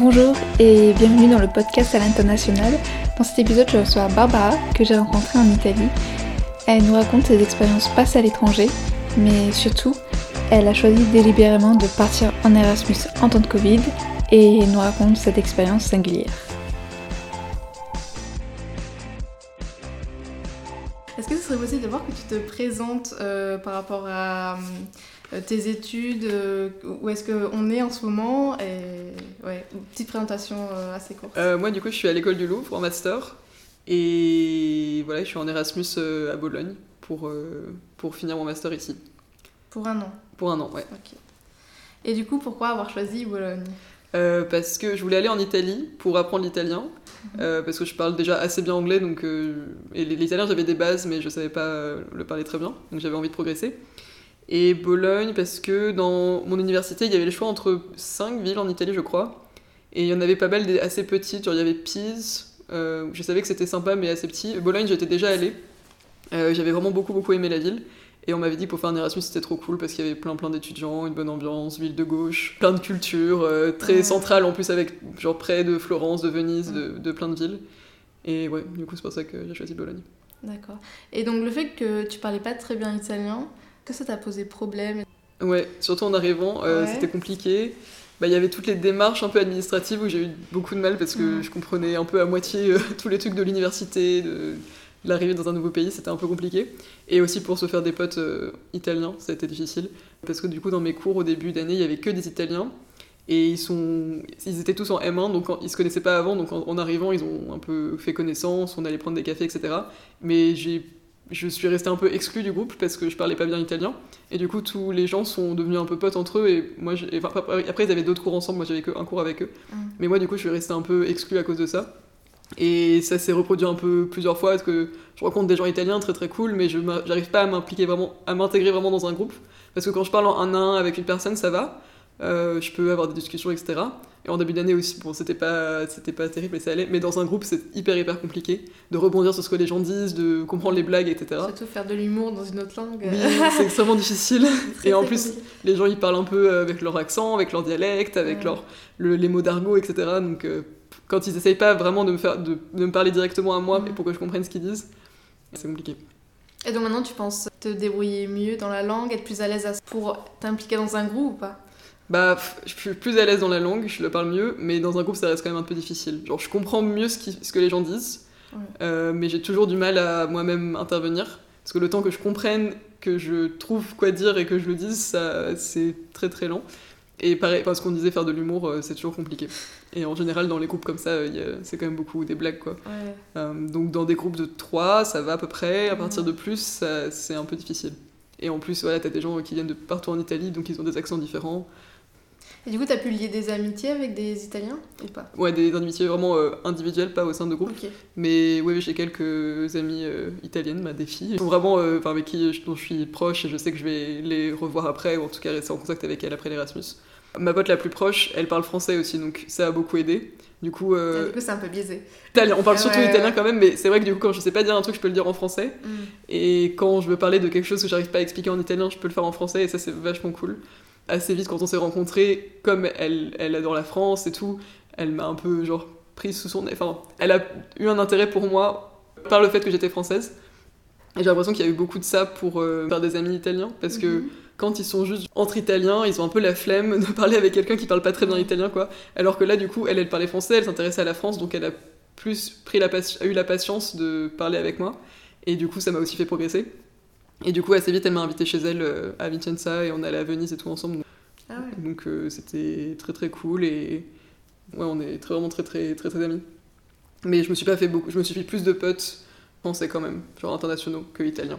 Bonjour et bienvenue dans le podcast à l'international. Dans cet épisode, je reçois Barbara que j'ai rencontrée en Italie. Elle nous raconte ses expériences passées à l'étranger, mais surtout, elle a choisi délibérément de partir en Erasmus en temps de Covid et nous raconte cette expérience singulière. Est-ce que ce serait possible de voir que tu te présentes euh, par rapport à euh, tes études, euh, où est-ce qu'on est en ce moment ouais, une petite présentation euh, assez courte. moi, du coup, je suis à l'école du Louvre en master et voilà, je suis en Erasmus à Bologne pour, pour finir mon master ici. Pour un an Pour un an, ouais. Ok. Et du coup, pourquoi avoir choisi Bologne? Parce que je voulais aller en Italie pour apprendre l'italien, mhm. parce que je parle déjà assez bien anglais, donc et l'italien j'avais des bases, mais je savais pas le parler très bien, donc j'avais envie de progresser et Bologne parce que dans mon université, il y avait le choix entre cinq villes en Italie, je crois. Et il y en avait pas mal des assez petites, genre il y avait Pise, euh, je savais que c'était sympa mais assez petit. Bologne, j'étais déjà allée. Euh, j'avais vraiment beaucoup beaucoup aimé la ville. Et on m'avait dit que pour faire un Erasmus c'était trop cool parce qu'il y avait plein plein d'étudiants, une bonne ambiance, ville de gauche, plein de cultures, euh, très centrale en plus avec genre près de Florence, de Venise, de, de plein de villes. Et ouais, du coup c'est pour ça que j'ai choisi Bologne. D'accord. Et donc le fait que tu parlais pas très bien italien, que ça t'a posé problème Ouais, surtout en arrivant, euh, c'était compliqué. Bah, il y avait toutes les démarches un peu administratives où j'ai eu beaucoup de mal parce que mm. je comprenais un peu à moitié euh, tous les trucs de l'université, de, l'arrivée dans un nouveau pays, c'était un peu compliqué. Et aussi pour se faire des potes euh, italiens, ça a été difficile. Parce que du coup, dans mes cours au début d'année, il y avait que des Italiens. Et ils, sont, ils étaient tous en M1, donc ils se connaissaient pas avant, donc en, en arrivant, ils ont un peu fait connaissance, on allait prendre des cafés, etc. Mais j'ai je suis restée un peu exclue du groupe parce que je parlais pas bien italien. Et du coup, tous les gens sont devenus un peu potes entre eux. Et moi, après, ils avaient d'autres cours ensemble. Moi, j'avais qu'un cours avec eux. Mm. Mais moi, du coup, je suis restée un peu exclue à cause de ça. Et ça s'est reproduit un peu plusieurs fois parce que je rencontre des gens italiens très très cool, mais je n'arrive pas à m'impliquer vraiment, à m'intégrer vraiment dans un groupe. Parce que quand je parle en un à un avec une personne, ça va. Euh, je peux avoir des discussions, etc. Et en début d'année aussi, bon, c'était pas, c'était pas terrible, mais ça allait. Mais dans un groupe, c'est hyper, hyper compliqué de rebondir sur ce que les gens disent, de comprendre les blagues, etc. Surtout faire de l'humour dans une autre langue. Oui, c'est extrêmement difficile. et en plus, les gens, ils parlent un peu avec leur accent, avec leur dialecte, avec leur, les mots d'argot, etc. Donc, euh, quand ils essayent pas vraiment de me, faire, de, de me parler directement à moi, mais mm. pour que je comprenne ce qu'ils disent, c'est compliqué. Et donc maintenant, tu penses te débrouiller mieux dans la langue, être plus à l'aise pour t'impliquer dans un groupe ou pas? Bah, je suis plus à l'aise dans la langue, je le parle mieux, mais dans un groupe, ça reste quand même un peu difficile. Genre, je comprends mieux ce, qui, ce que les gens disent, euh, mais j'ai toujours du mal à moi-même intervenir. Parce que le temps que je comprenne, que je trouve quoi dire et que je le dise, ça, c'est très très lent. Et pareil, parce qu'on disait faire de l'humour, euh, c'est toujours compliqué. Et en général, dans les groupes comme ça, c'est quand même beaucoup des blagues, quoi. Euh, donc dans des groupes de 3, ça va à peu près. À partir de plus, c'est un peu difficile. Et en plus, voilà, t'as des gens qui viennent de partout en Italie, donc ils ont des accents différents. Et du coup, tu as pu lier des amitiés avec des Italiens ou pas? Ouais, des amitiés vraiment euh, individuelles, pas au sein de groupe. Mais oui, j'ai quelques amies euh, italiennes, bah, des filles, vraiment, euh, avec qui je, dont je suis proche et je sais que je vais les revoir après, ou en tout cas rester en contact avec elles après l'Erasmus. Ma pote la plus proche, elle parle français aussi, donc ça a beaucoup aidé. Du coup, euh... du coup c'est un peu biaisé. Italien, on parle surtout italien quand même, mais c'est vrai que du coup, quand je sais pas dire un truc, je peux le dire en français. Mm. Et quand je veux parler de quelque chose que j'arrive pas à expliquer en italien, je peux le faire en français, et ça, c'est vachement cool assez vite quand on s'est rencontrés, comme elle, elle adore la France et tout, elle m'a un peu genre prise sous son nez. Enfin, elle a eu un intérêt pour moi par le fait que j'étais française. Et j'ai l'impression qu'il y a eu beaucoup de ça pour euh, faire des amis italiens, parce que mhm. quand ils sont juste entre italiens, ils ont un peu la flemme de parler avec quelqu'un qui parle pas très bien italien, quoi. Alors que là, du coup, elle, elle parlait français, elle s'intéressait à la France, donc elle a plus pris la a eu la patience de parler avec moi. Et du coup, ça m'a aussi fait progresser. Et du coup, assez vite, elle m'a invité chez elle euh, à Vicenza et on allait à Venise et tout ensemble. Ah Donc euh, c'était très très cool et ouais, on est très, vraiment très très très très amis. Mais je me suis pas fait beaucoup, je me suis fait plus de potes français quand même, genre internationaux que italiens.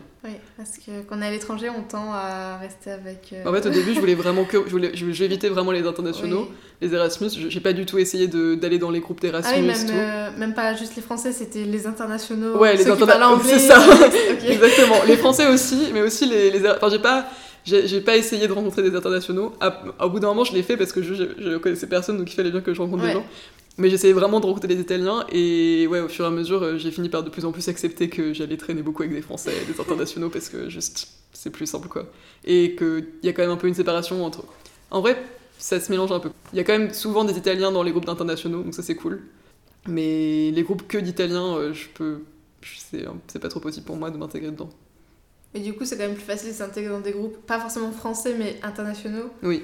Parce que quand on est à l'étranger, on tend à rester avec. Euh, en fait, au début, je voulais vraiment que. Je voulais, je, éviter vraiment les internationaux, les Erasmus. J'ai pas du tout essayé d'aller dans les groupes d'Erasmus. Ah oui, même, euh, même pas juste les Français, c'était les internationaux. Ouais, les internationaux. C'est ça, exactement. Les Français aussi, mais aussi les. les... Enfin, j'ai pas. J'ai pas essayé de rencontrer des internationaux. au bout d'un moment, je l'ai fait parce que je, je, connaissais personne, donc il fallait bien que je rencontre des gens. Mais j'essayais vraiment de rencontrer des Italiens et ouais, au fur et à mesure, euh, j'ai fini par de plus en plus accepter que j'allais traîner beaucoup avec des Français des internationaux parce que juste c'est plus simple quoi. Et qu'il y a quand même un peu une séparation entre. En vrai, ça se mélange un peu. Il y a quand même souvent des Italiens dans les groupes d'internationaux, donc ça c'est cool. Mais les groupes que d'Italiens, euh, je peux. C'est pas trop possible pour moi de m'intégrer dedans. Et du coup, c'est quand même plus facile de s'intégrer dans des groupes, pas forcément français, mais internationaux. Oui.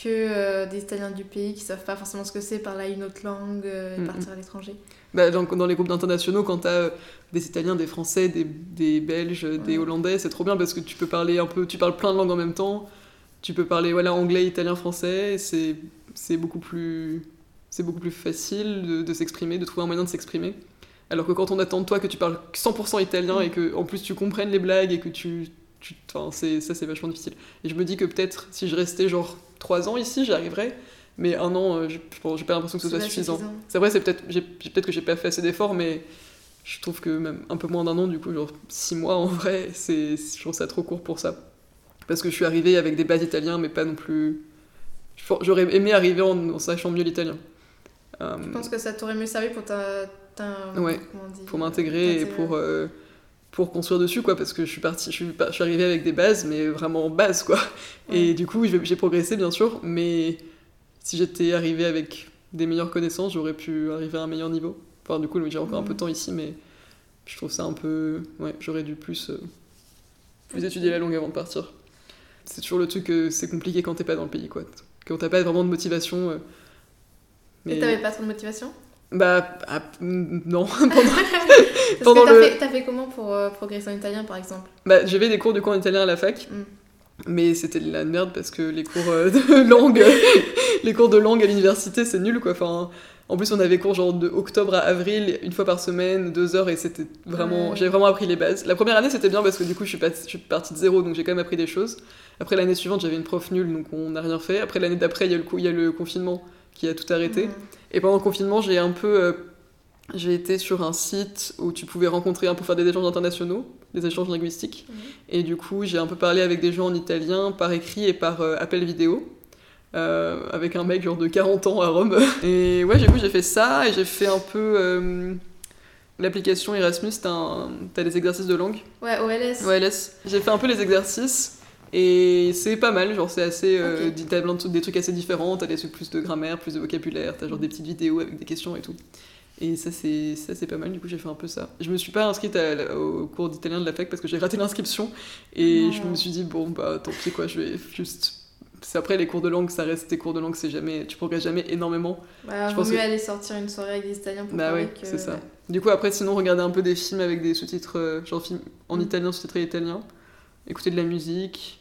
Que euh, des Italiens du pays qui savent pas forcément ce que c'est, parler une autre langue euh, et partir à l'étranger. Bah, dans, dans, les groupes d'internationaux, quand t'as des Italiens, des Français, des, des Belges, des Hollandais, c'est trop bien parce que tu peux parler un peu, tu parles plein de langues en même temps. Tu peux parler voilà, anglais, italien, français. C'est beaucoup plus c'est beaucoup plus facile de, de s'exprimer, de trouver un moyen de s'exprimer. Alors que quand on attend de toi que tu parles 100% italien et que en plus tu comprennes les blagues et que tu. Tu c'est, ça, c'est vachement difficile. Et je me dis que peut-être si je restais genre 3 ans ici, j'y arriverais. Mais un an, euh, j'ai pas l'impression que ce soit suffisant. C'est vrai, c'est peut-être, j'ai, peut-être que j'ai pas fait assez d'efforts, mais je trouve que même un peu moins d'un an, du coup, genre 6 mois en vrai, c'est, je trouve ça trop court pour ça. Parce que je suis arrivée avec des bases italiennes, mais pas non plus. J'aurais aimé arriver en, en sachant mieux l'italien. Euh, je pense que ça t'aurait mieux servi pour ta, ouais, pour m'intégrer et pour euh, pour construire dessus quoi parce que je suis partie je suis, je suis arrivée avec des bases mais vraiment en base quoi. Et du coup j'ai progressé bien sûr mais si j'étais arrivée avec des meilleures connaissances j'aurais pu arriver à un meilleur niveau. Enfin du coup j'ai encore un peu de temps ici mais je trouve ça un peu ouais j'aurais dû plus euh, plus étudier la langue avant de partir. C'est toujours le truc que c'est compliqué quand t'es pas dans le pays quoi. Quand t'as pas vraiment de motivation mais... Et t'avais pas trop de motivation? Bah, ah, non. Pendant... T'as le... fait, fait, comment pour euh, progresser en italien, par exemple? Bah, j'avais des cours de cours en italien à la fac. Mm. Mais c'était de la merde parce que les cours euh, de langue, les cours de langue à l'université, c'est nul quoi. Enfin, en plus, on avait cours genre de octobre à avril, une fois par semaine, deux heures, et c'était vraiment. J'ai vraiment appris les bases. La première année, c'était bien parce que du coup, je suis, je suis partie de zéro, donc j'ai quand même appris des choses. Après l'année suivante, j'avais une prof nulle, donc on n'a rien fait. Après l'année d'après, il y, il y a le confinement qui a tout arrêté. Et pendant le confinement, j'ai un peu. Euh, j'ai été sur un site où tu pouvais rencontrer un peu faire des échanges internationaux, des échanges linguistiques. Et du coup, j'ai un peu parlé avec des gens en italien par écrit et par euh, appel vidéo. Euh, avec un mec genre de 40 ans à Rome. Et ouais, du coup, j'ai fait ça et j'ai fait un peu. L'application Erasmus, t'as des exercices de langue? Ouais, OLS. OLS. J'ai fait un peu les exercices. Et c'est pas mal, genre c'est assez. Euh, t'as des trucs assez différents, t'as des trucs plus de grammaire, plus de vocabulaire, t'as genre des petites vidéos avec des questions et tout. Et ça c'est, ça, c'est pas mal, du coup j'ai fait un peu ça. Je me suis pas inscrite au cours d'italien de la fac parce que j'ai raté l'inscription. Et je me suis dit, bon bah tant pis quoi, je vais juste. C'est après les cours de langue, ça reste des cours de langue, c'est jamais. Tu progresses jamais énormément. Bah, je vaut mieux aller sortir une soirée avec des Italiens pour Bah ouais, c'est ça. Du coup après, sinon, regarder un peu des films avec des sous-titres, euh, genre films en mm. italien, sous-titrés italien. Écouter de la musique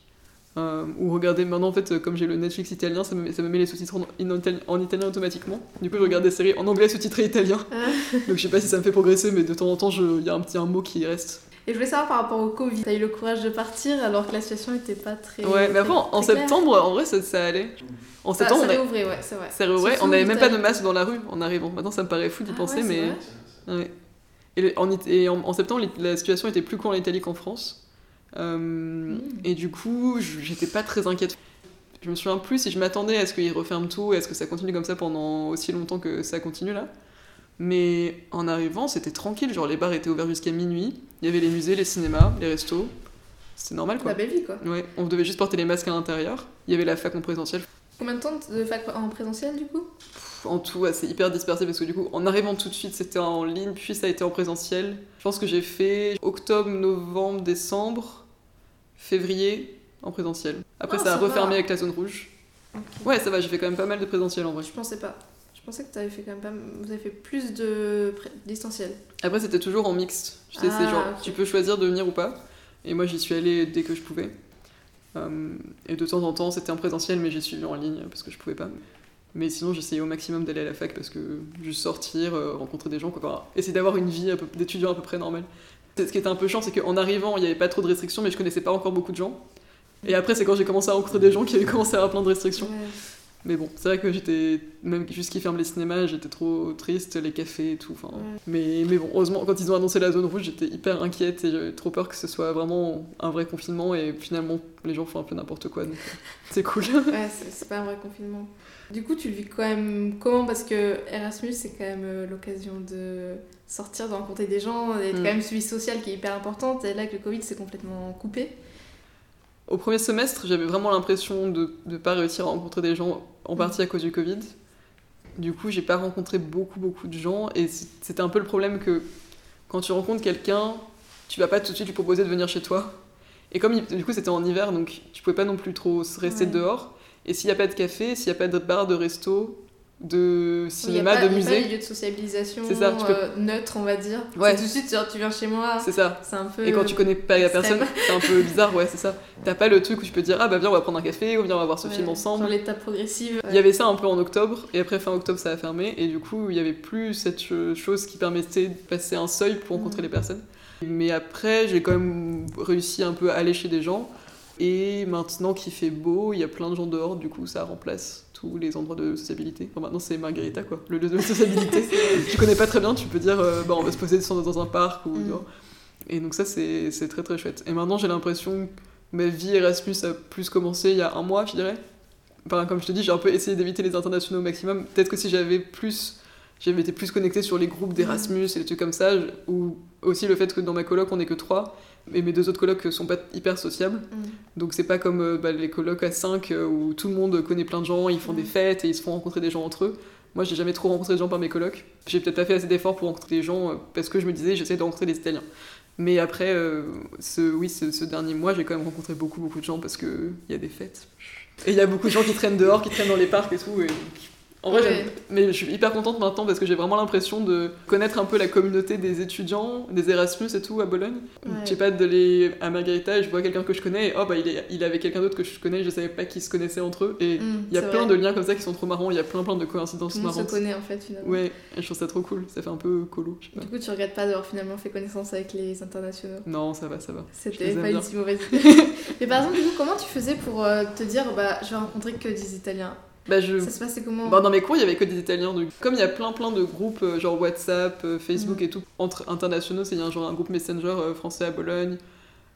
euh, ou regarder maintenant, en fait, comme j'ai le Netflix italien, ça me, ça me met les sous-titres en, italien automatiquement. Du coup, je regarde des séries en anglais sous-titré italien. Ah. Donc, je sais pas si ça me fait progresser, mais de temps en temps, il y a un petit un mot qui reste. Et je voulais savoir par rapport au Covid, t'as eu le courage de partir alors que la situation était pas très. Ouais, mais avant, en septembre, en vrai, ça, ça allait. En septembre, ça réouvrait, ouais, c'est vrai. Ça réouvrait, on n'avait même pas de masque dans la rue en arrivant. Maintenant, ça me paraît fou d'y ah penser, mais. Ouais. Et, en, et en, en, septembre, la situation était plus cool en Italie qu'en France. Euh, et du coup, j'étais pas très inquiète. Je me souviens plus si je m'attendais à ce qu'ils referment tout, est-ce que ça continue comme ça pendant aussi longtemps que ça continue là. Mais en arrivant, c'était tranquille, genre les bars étaient ouverts jusqu'à minuit, il y avait les musées, les cinémas, les restos. C'est normal quoi. La belle vie quoi. Ouais, on devait juste porter les masques à l'intérieur. Il y avait la fac en présentiel. Combien de temps de fac en présentiel du coup? En tout, c'est hyper dispersé parce que du coup, en arrivant tout de suite, c'était en ligne, puis ça a été en présentiel. Je pense que j'ai fait octobre, novembre, décembre février en présentiel. Après, ah, ça, a refermé avec la zone rouge. Ouais, ça va, j'ai fait quand même pas mal de présentiel en vrai. Je pensais pas. Je pensais que avais fait quand même pas... vous avez fait plus de distanciel. Après, c'était toujours en mixte. Tu sais, c'est ah, genre, tu peux choisir de venir ou pas. Et moi, j'y suis allée dès que je pouvais. Euh, et de temps en temps, c'était en présentiel, mais j'y suis en ligne parce que je pouvais pas. Mais sinon, j'essayais au maximum d'aller à la fac parce que juste sortir, euh, rencontrer des gens, quoi. essayer d'avoir une vie d'étudiant à peu près normale. Ce qui était un peu chiant, c'est qu'en arrivant, il n'y avait pas trop de restrictions, mais je connaissais pas encore beaucoup de gens. Et après, c'est quand j'ai commencé à rencontrer des gens qui avaient commencé à avoir plein de restrictions. Mais bon, c'est vrai que j'étais, même juste qu'ils ferment les cinémas, j'étais trop triste, les cafés et tout. Enfin, mais, mais bon, heureusement, quand ils ont annoncé la zone rouge, j'étais hyper inquiète et j'avais trop peur que ce soit vraiment un vrai confinement et finalement, les gens font un peu n'importe quoi. Donc, c'est cool. ouais, c'est pas un vrai confinement. Du coup, tu le vis quand même comment? Parce que Erasmus, c'est quand même euh, l'occasion de sortir, de rencontrer des gens, d'être mm. quand même suivi social qui est hyper importante. Et là, avec le Covid, c'est complètement coupé. Au premier semestre, j'avais vraiment l'impression de ne pas réussir à rencontrer des gens, en partie à cause du Covid. Du coup, j'ai pas rencontré beaucoup, beaucoup de gens. Et c'était un peu le problème que quand tu rencontres quelqu'un, tu vas pas tout de suite lui proposer de venir chez toi. Et comme du coup, c'était en hiver, donc tu pouvais pas non plus trop rester dehors. Et s'il n'y a pas de café, s'il n'y a pas de bar, de resto, de cinéma, de musée. Il de socialisation ça, euh, neutre, on va dire. Ouais. Tout de suite, tu viens chez moi. C'est ça. C'est un peu. Et quand tu connais pas la personne, c'est un peu bizarre, ouais, c'est ça. T'as pas le truc où tu peux dire, ah bah viens, on va prendre un café, ou viens, on va voir ce film ensemble. Dans l'étape progressive. Il y avait ça un peu en octobre, et après fin octobre, ça a fermé, et du coup, il y avait plus cette chose qui permettait de passer un seuil pour rencontrer mm. les personnes. Mais après, j'ai quand même réussi un peu à aller chez des gens. Et maintenant qu'il fait beau, il y a plein de gens dehors, du coup ça remplace tous les endroits de sociabilité. Maintenant c'est Margarita quoi, le lieu de sociabilité. tu connais pas très bien, tu peux dire euh, bah, on va se poser dans un parc ou mm. Et donc ça c'est très très chouette. Et maintenant j'ai l'impression que ma vie Erasmus a plus commencé il y a un mois je dirais. Enfin, comme je te dis, j'ai un peu essayé d'éviter les internationaux au maximum. Peut-être que si j'avais plus j'avais été plus connectée sur les groupes d'Erasmus et des trucs comme ça, ou aussi le fait que dans ma coloc on est que trois, et mes deux autres colocs sont pas hyper sociables. Mm. Donc c'est pas comme euh, bah, les colocs à 5 euh, où tout le monde connaît plein de gens, ils font des mm. fêtes et ils se font rencontrer des gens entre eux. Moi j'ai jamais trop rencontré de gens par mes colocs. J'ai peut-être pas fait assez d'efforts pour rencontrer des gens euh, parce que je me disais j'essaie de rencontrer des Italiens. Mais après, ce, oui, ce, dernier mois, j'ai quand même rencontré beaucoup, beaucoup de gens parce qu'il y a des fêtes. Et il y a beaucoup de gens qui traînent dehors, qui traînent dans les parcs et tout. Et en vrai, mais je suis hyper contente maintenant parce que j'ai vraiment l'impression de connaître un peu la communauté des étudiants, des Erasmus et tout à Bologne. Je sais pas, d'aller à Margarita et je vois quelqu'un que je connais et oh bah il est, il avait quelqu'un d'autre que je connais, je savais pas qu'ils se connaissaient entre eux. Et mm, il y a plein de liens comme ça qui sont trop marrants, il y a plein plein de coïncidences Tout marrantes. On se connaît en fait finalement. Ouais, et je trouve ça trop cool, ça fait un peu colo. Du coup, tu regrettes pas d'avoir finalement fait connaissance avec les internationaux? Non, ça va, ça va. C'était pas une si mauvaise idée. mais par exemple, du coup, comment tu faisais pour euh, te dire bah je vais rencontrer que des Italiens? Bah, je... Ça se passait comment bah, Dans mes cours, il y avait que des Italiens. Donc... Comme il y a plein plein de groupes, euh, genre WhatsApp, euh, Facebook mm. et tout, entre internationaux, c'est un genre un groupe Messenger euh, français à Bologne.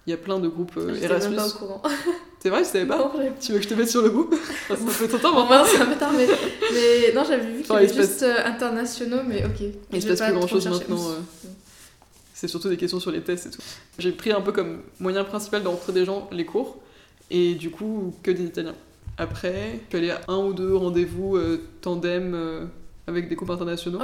Il y a plein de groupes Erasmus. pas au courant. C'est vrai, je savais pas Tu veux que je te mette sur le groupe Ça fait ton temps maintenant. c'est un peu tard, mais, mais non, j'avais vu qu'il y avait juste internationaux, mais ok. Il se passe plus grand chose maintenant. C'est surtout des questions sur les tests et tout. J'ai pris un peu comme moyen principal d'entrer des gens les cours, et du coup, que des Italiens. Après, je suis allée à un ou deux rendez-vous euh, tandem euh, avec des couples internationaux.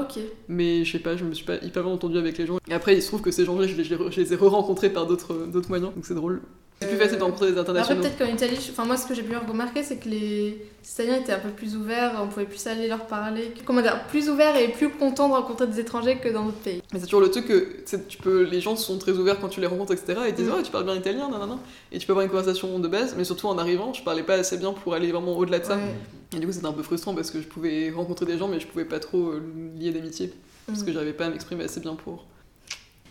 Mais je sais pas, je me suis pas hyper bien entendue avec les gens. Et après, il se trouve que ces gens-là, je, je, les ai re-rencontrés par d'autres moyens, donc c'est drôle. C'est plus facile de rencontrer des internationaux. Après, peut-être qu'en Italie, enfin, moi, ce que j'ai pu remarquer, c'est que les Italiens étaient un peu plus ouverts, on pouvait plus aller leur parler. Comment dire, plus ouverts et plus contents de rencontrer des étrangers que dans d'autres pays. Mais c'est toujours le truc que tu peux, les gens sont très ouverts quand tu les rencontres, etc. Et ils disent, mm. oh, tu parles bien italien, non. Et tu peux avoir une conversation de base, mais surtout en arrivant, je parlais pas assez bien pour aller vraiment au-delà de ça. Et du coup, c'était un peu frustrant parce que je pouvais rencontrer des gens, mais je pouvais pas trop euh, lier d'amitié. Parce mm. que j'arrivais pas à m'exprimer assez bien pour.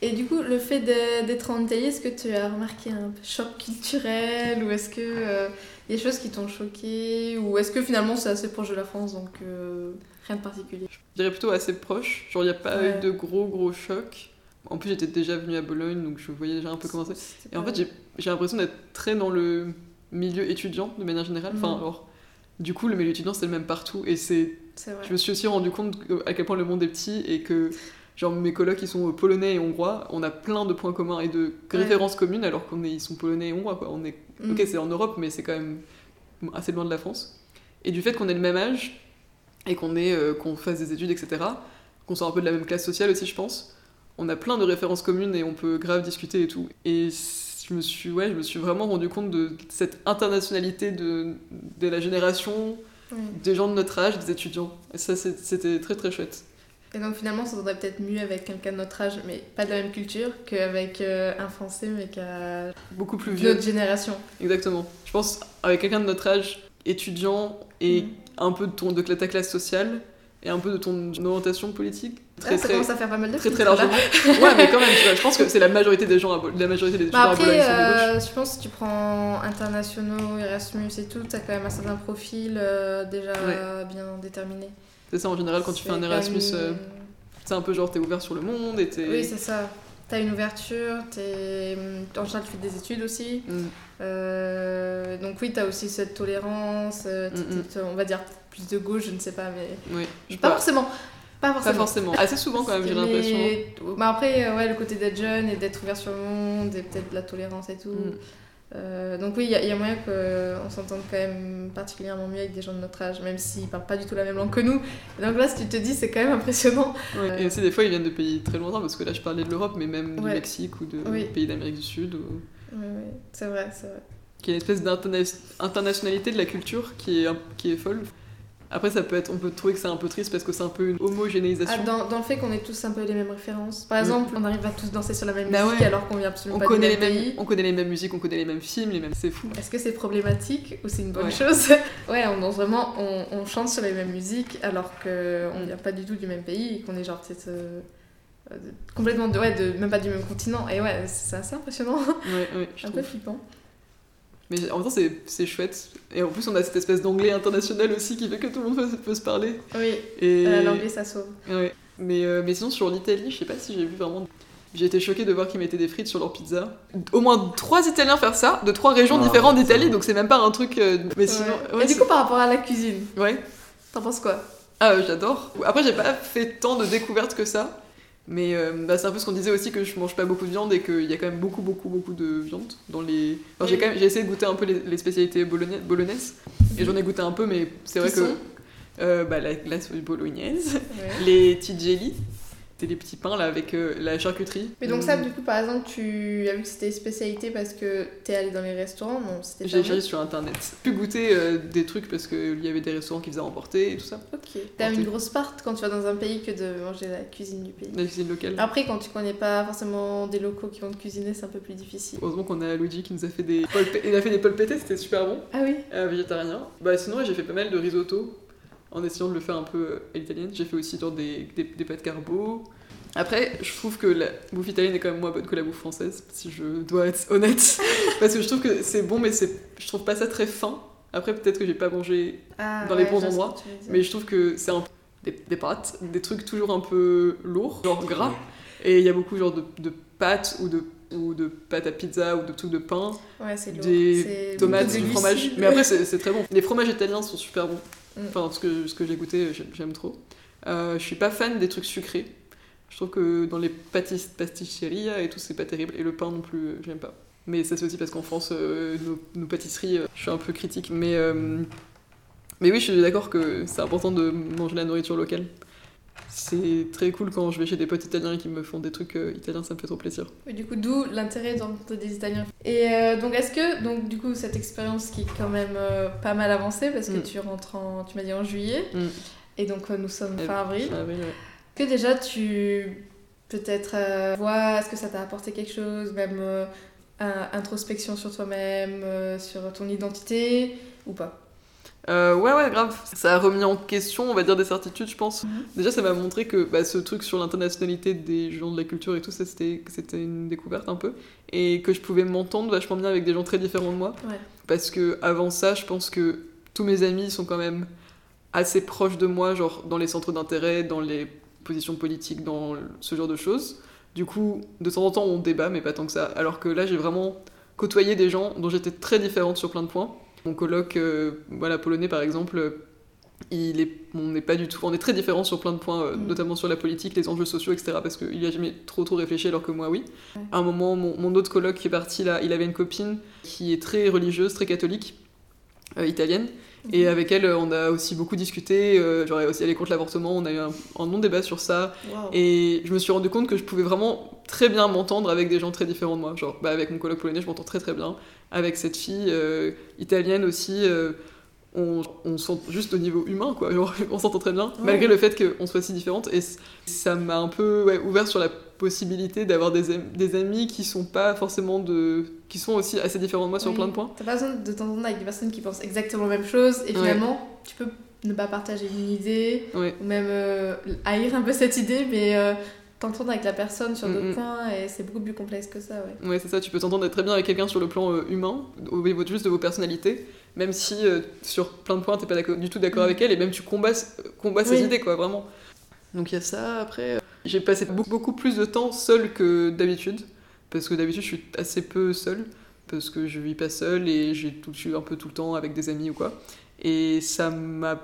Et du coup, le fait d'être en Italie, est-ce que tu as remarqué un choc culturel ou est-ce que euh, y a des choses qui t'ont choqué ou est-ce que finalement c'est assez proche de la France donc euh, rien de particulier? Je dirais plutôt assez proche. Genre, il n'y a pas eu de gros gros chocs. En plus, j'étais déjà venue à Bologne donc je voyais déjà un peu comment c'est. Et en fait, j'ai l'impression d'être très dans le milieu étudiant de manière générale. Enfin, alors, du coup, le milieu étudiant c'est le même partout et c'est. Je me suis aussi rendu compte à quel point le monde est petit et que genre mes colocs ils sont polonais et hongrois, on a plein de points communs et de références communes alors qu'on est ils sont polonais et hongrois quoi. On est mm. OK, c'est en Europe mais c'est quand même assez loin de la France. Et du fait qu'on ait le même âge et qu'on ait euh, qu'on fasse des études etc. qu'on soit un peu de la même classe sociale aussi je pense. On a plein de références communes et on peut grave discuter et tout. Et je me suis ouais, je me suis vraiment rendu compte de cette internationalité de, de la génération des gens de notre âge, des étudiants. Et ça c'était très très chouette. Et donc finalement, ça vaudrait peut-être mieux avec quelqu'un de notre âge, mais pas de la même culture, qu'avec euh, un Français, mais qu'à beaucoup plus vieux. Notre génération. Exactement. Je pense avec quelqu'un de notre âge, étudiant et mm. un peu de ton de ta classe sociale et un peu de ton orientation politique. Très, ah, ça très, commence à faire pas mal de Très très largement. ouais, mais quand même, tu vois, je pense que c'est la majorité des gens à la majorité des bah après, euh, je pense que si tu prends internationaux, Erasmus et tout, t'as quand même un certain profil euh, déjà bien déterminé. C'est ça en général quand tu fais un Erasmus, euh, c'est un peu genre t'es ouvert sur le monde et t'es. Oui, c'est ça. T'as une ouverture, t'es... en général tu fais des études aussi. Mm. Euh, donc oui, t'as aussi cette tolérance, euh, mm, mm. on va dire plus de gauche, je ne sais pas, mais. Oui. Pas, forcément. Pas forcément. Pas forcément. Assez souvent quand même, j'ai l'impression. Mais... Bah après, ouais, le côté d'être jeune et d'être ouvert sur le monde et peut-être de la tolérance et tout. Euh, donc oui, il y, a moyen qu'on s'entende quand même particulièrement mieux avec des gens de notre âge, même s'ils parlent pas du tout la même langue que nous. donc là, si tu te dis, c'est quand même impressionnant. Ouais, Et aussi, des fois, ils viennent de pays très lointains, parce que là, je parlais de l'Europe, mais même du Mexique ou de pays d'Amérique du Sud. Ou... Oui, oui, c'est vrai, c'est vrai. Qui est une espèce d'internationalité de la culture qui est, qui est folle. Après, ça peut être, on peut trouver que c'est un peu triste parce que c'est un peu une homogénéisation. Ah, dans, dans, le fait qu'on ait tous un peu les mêmes références. Par exemple, on arrive à tous danser sur la même bah musique alors qu'on vient absolument on pas connaît les mêmes, On connaît les mêmes musiques, on connaît les mêmes films, les mêmes. C'est fou. Est-ce que c'est problématique ou c'est une bonne chose? Ouais, on danse vraiment, on, on, chante sur les mêmes musiques alors qu'on vient pas du tout du même pays et qu'on est genre peut-être. Euh, complètement de, ouais, de, même pas du même continent et ouais c'est assez impressionnant ouais, ouais, un peu flippant mais en même temps, c'est chouette. Et en plus, on a cette espèce d'anglais international aussi qui fait que tout le monde peut, se parler. Oui, et... Euh, l'anglais, ça sauve. Ouais. Mais, euh, mais sinon, sur l'Italie, je sais pas si j'ai vu vraiment. J'ai été choquée de voir qu'ils mettaient des frites sur leur pizza. Au moins trois Italiens faire ça, de trois régions ah, différentes d'Italie, donc c'est même pas un truc. Euh, mais sinon, et du coup, par rapport à la cuisine, ouais. T'en penses quoi? Ah, j'adore. Après, j'ai pas fait tant de découvertes que ça. Mais euh, bah, c'est un peu ce qu'on disait aussi que je mange pas beaucoup de viande et qu'il y a quand même beaucoup beaucoup beaucoup de viande dans les. j'ai quand même j'ai essayé de goûter un peu les, spécialités bolognaises et j'en ai goûté un peu mais c'est vrai que euh, bah, la glace bolognaise, les tigeli, c'était les petits pains là avec euh, la charcuterie. Mais donc ça, mm. du coup, par exemple, tu as vu que c'était spécialité parce que t'es allé dans les restaurants Non, c'était J'ai cherché sur internet. J'ai pu goûter euh, des trucs parce qu'il y avait des restaurants qui faisaient emporter et tout ça. Ok. T'as une grosse part quand tu vas dans un pays que de manger la cuisine du pays. La cuisine locale. Après, quand tu connais pas forcément des locaux qui vont te cuisiner, c'est un peu plus difficile. Heureusement qu'on a Luigi qui nous a fait des Il a fait des polpettés, c'était super bon. Ah oui euh, Végétarien. Bah sinon, j'ai fait pas mal de risotto en essayant de le faire un peu à l'italienne. J'ai fait aussi genre des, des, des pâtes carbo. Après, je trouve que la bouffe italienne est quand même moins bonne que la bouffe française, si je dois être honnête. Parce que je trouve que c'est bon, mais je trouve pas ça très fin. Après, peut-être que j'ai pas mangé ah, dans les bons endroits, mais je trouve que c'est un des, des, pâtes, des trucs toujours un peu lourds, genre gras. Et il y a beaucoup genre de, de pâtes ou de ou de pâtes à pizza ou de trucs de pain, ouais, des tomates, du fromage. Mais après, c'est très bon. Les fromages italiens sont super bons. Mm. Enfin, ce que, ce que j'ai goûté, j'aime trop. Euh, je suis pas fan des trucs sucrés. Je trouve que dans les pasticceries et tout, c'est pas terrible. Et le pain non plus, euh, j'aime pas. Mais ça, c'est aussi parce qu'en France, euh, nos, pâtisseries, euh, je suis un peu critique. Mais, mais oui, je suis d'accord que c'est important de manger la nourriture locale. C'est très cool quand je vais chez des potes italiens qui me font des trucs italiens, ça me fait trop plaisir. Oui, du coup, d'où l'intérêt de rencontrer des Italiens. Et donc, est-ce que, donc, du coup, cette expérience qui est quand même pas mal avancée, parce que mm. tu rentres en, tu m'as dit en juillet, mm. et donc nous sommes fin avril. Fin avril que déjà tu peut-être euh, vois est-ce que ça t'a apporté quelque chose, même euh, introspection sur toi-même, euh, sur ton identité ou pas? Ouais, ouais, grave. Ça a remis en question, on va dire, des certitudes, je pense. Mhm. Déjà, ça m'a montré que bah, ce truc sur l'internationalité des gens de la culture et tout, ça, c'était une découverte un peu. Et que je pouvais m'entendre vachement bien avec des gens très différents de moi. Parce que avant ça, je pense que tous mes amis sont quand même assez proches de moi, genre dans les centres d'intérêt, dans les position politique dans ce genre de choses. Du coup, de temps en temps, on débat, mais pas tant que ça. Alors que là, j'ai vraiment côtoyé des gens dont j'étais très différente sur plein de points. Mon colloque, euh, voilà, polonais par exemple, il est, on n'est pas du tout, on est très différents sur plein de points, euh, mm. notamment sur la politique, les enjeux sociaux, etc. Parce qu'il n'y a jamais trop trop réfléchi, alors que moi, oui. À un moment, mon, autre colloque qui est parti là, il avait une copine qui est très religieuse, très catholique, euh, italienne. Et avec elle, on a aussi beaucoup discuté. Euh, genre, aussi, elle est contre l'avortement. On a eu un, un non-débat sur ça. Et je me suis rendu compte que je pouvais vraiment très bien m'entendre avec des gens très différents de moi. Genre, bah, avec mon colloque polonais, je m'entends très très bien. Avec cette fille euh, italienne aussi, euh, on, on sent juste au niveau humain, quoi. on s'entend très bien, malgré le fait qu'on soit si différentes. Et ça m'a un peu ouais, ouvert sur la possibilité d'avoir des, des, amis qui sont pas forcément de. qui sont aussi assez différents de moi sur plein de points. T'as pas besoin de t'entendre avec des personnes qui pensent exactement la même chose et finalement, tu peux ne pas partager une idée ou même euh, haïr un peu cette idée, mais. Euh, t'entendre avec la personne sur d'autres points et c'est beaucoup plus complexe que ça ouais. Ouais c'est ça, tu peux t'entendre très bien avec quelqu'un sur le plan euh, humain, au niveau juste de vos personnalités, même si euh, sur plein de points t'es pas du tout d'accord mm. avec elle et même tu combats, combats ses idées quoi vraiment. Donc il y a ça après. J'ai passé beaucoup plus de temps seul que d'habitude, parce que d'habitude je suis assez peu seule, parce que je vis pas seule et j'ai tout, je suis un peu tout le temps avec des amis ou quoi. Et ça m'a,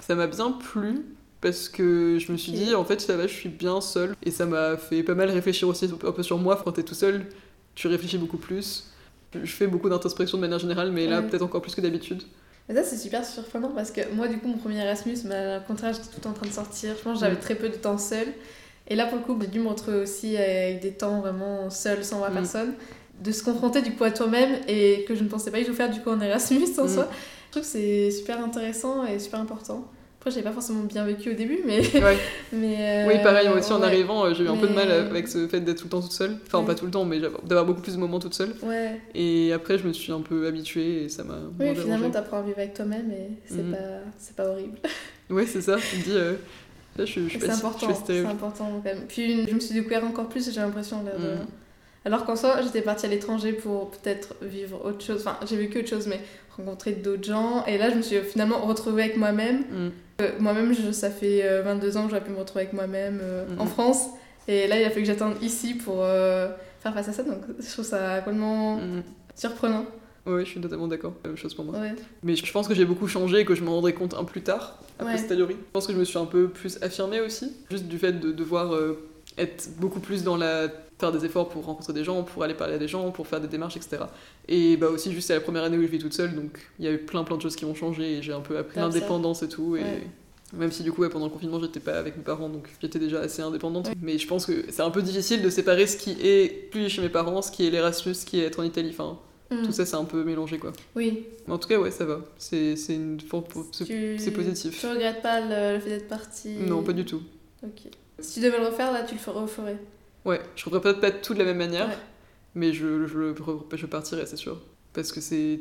ça m'a bien plu, parce que je me suis dit, en fait, ça va, je suis bien seule. Et ça m'a fait pas mal réfléchir aussi un peu sur moi. Quand t'es tout seul, tu réfléchis beaucoup plus. Je fais beaucoup d'introspection de manière générale, mais là, peut-être encore plus que d'habitude. Mais ça, c'est super surprenant parce que moi, du coup, mon premier Erasmus, bah, au contraire, j'étais tout le temps en train de sortir. Je pense que j'avais mm. très peu de temps seul. Et là, pour le coup, j'ai dû me retrouver aussi avec des temps vraiment seul, sans voir mm. personne. De se confronter du coup à toi-même et que je ne pensais pas du tout faire du coup en Erasmus en mm. soi. Je trouve que c'est super intéressant et super important. Après, j'ai pas forcément bien vécu au début, mais. mais euh, Oui, pareil, moi aussi en arrivant, euh, j'ai eu un peu de mal avec ce fait d'être tout le temps toute seule. Enfin, pas tout le temps, mais d'avoir beaucoup plus de moments toute seule. Ouais. Et après, je me suis un peu habituée et ça m'a. Oui, finalement, t'apprends à vivre avec toi-même et c'est mm. pas, pas horrible. Ouais, c'est ça. Tu me dis. Euh, je, je, c'est important, c'est important quand même. Puis je me suis découvert encore plus, j'ai l'impression. de... Alors qu'en soi, j'étais partie à l'étranger pour peut-être vivre autre chose. Enfin, j'ai vécu autre chose, mais rencontrer d'autres gens. Et là, je me suis finalement retrouvée avec moi-même. Mm. Euh, moi-même, ça fait 22 euh, ans que j'aurais pu me retrouver avec moi-même euh, en mm-hmm. France. Et là, il a fallu que j'attende ici pour faire face à ça. Donc, je trouve ça complètement mm-hmm. surprenant. Oui, je suis totalement d'accord. Même chose pour moi. Mais je pense que j'ai beaucoup changé et que je m'en rendrai compte un plus tard, après cette Je pense que je me suis un peu plus affirmée aussi, juste du fait de devoir être beaucoup plus dans la faire des efforts pour rencontrer des gens, pour aller parler à des gens, pour faire des démarches, etc. Et bah aussi, juste c'est la première année où je vis toute seule, donc il y a eu plein plein de choses qui ont changé et j'ai un peu appris l'indépendance et tout. Et même si du coup, pendant le confinement, j'étais pas avec mes parents, donc j'étais déjà assez indépendante. Mais je pense que c'est un peu difficile de séparer ce qui est plus chez mes parents, ce qui est l'Erasmus, ce qui est être en Italie. Enfin, mm. Tout ça, c'est un peu mélangé, quoi. Oui. Mais en tout cas, ouais, ça va. C'est une C'est positif. Tu regrettes pas le, fait d'être parti Non, pas du tout. Ok. Si tu devais le refaire, là, tu le referais Ouais, je referais peut-être pas tout de la même manière, mais je, je, je, partirais, c'est sûr. Parce que c'est.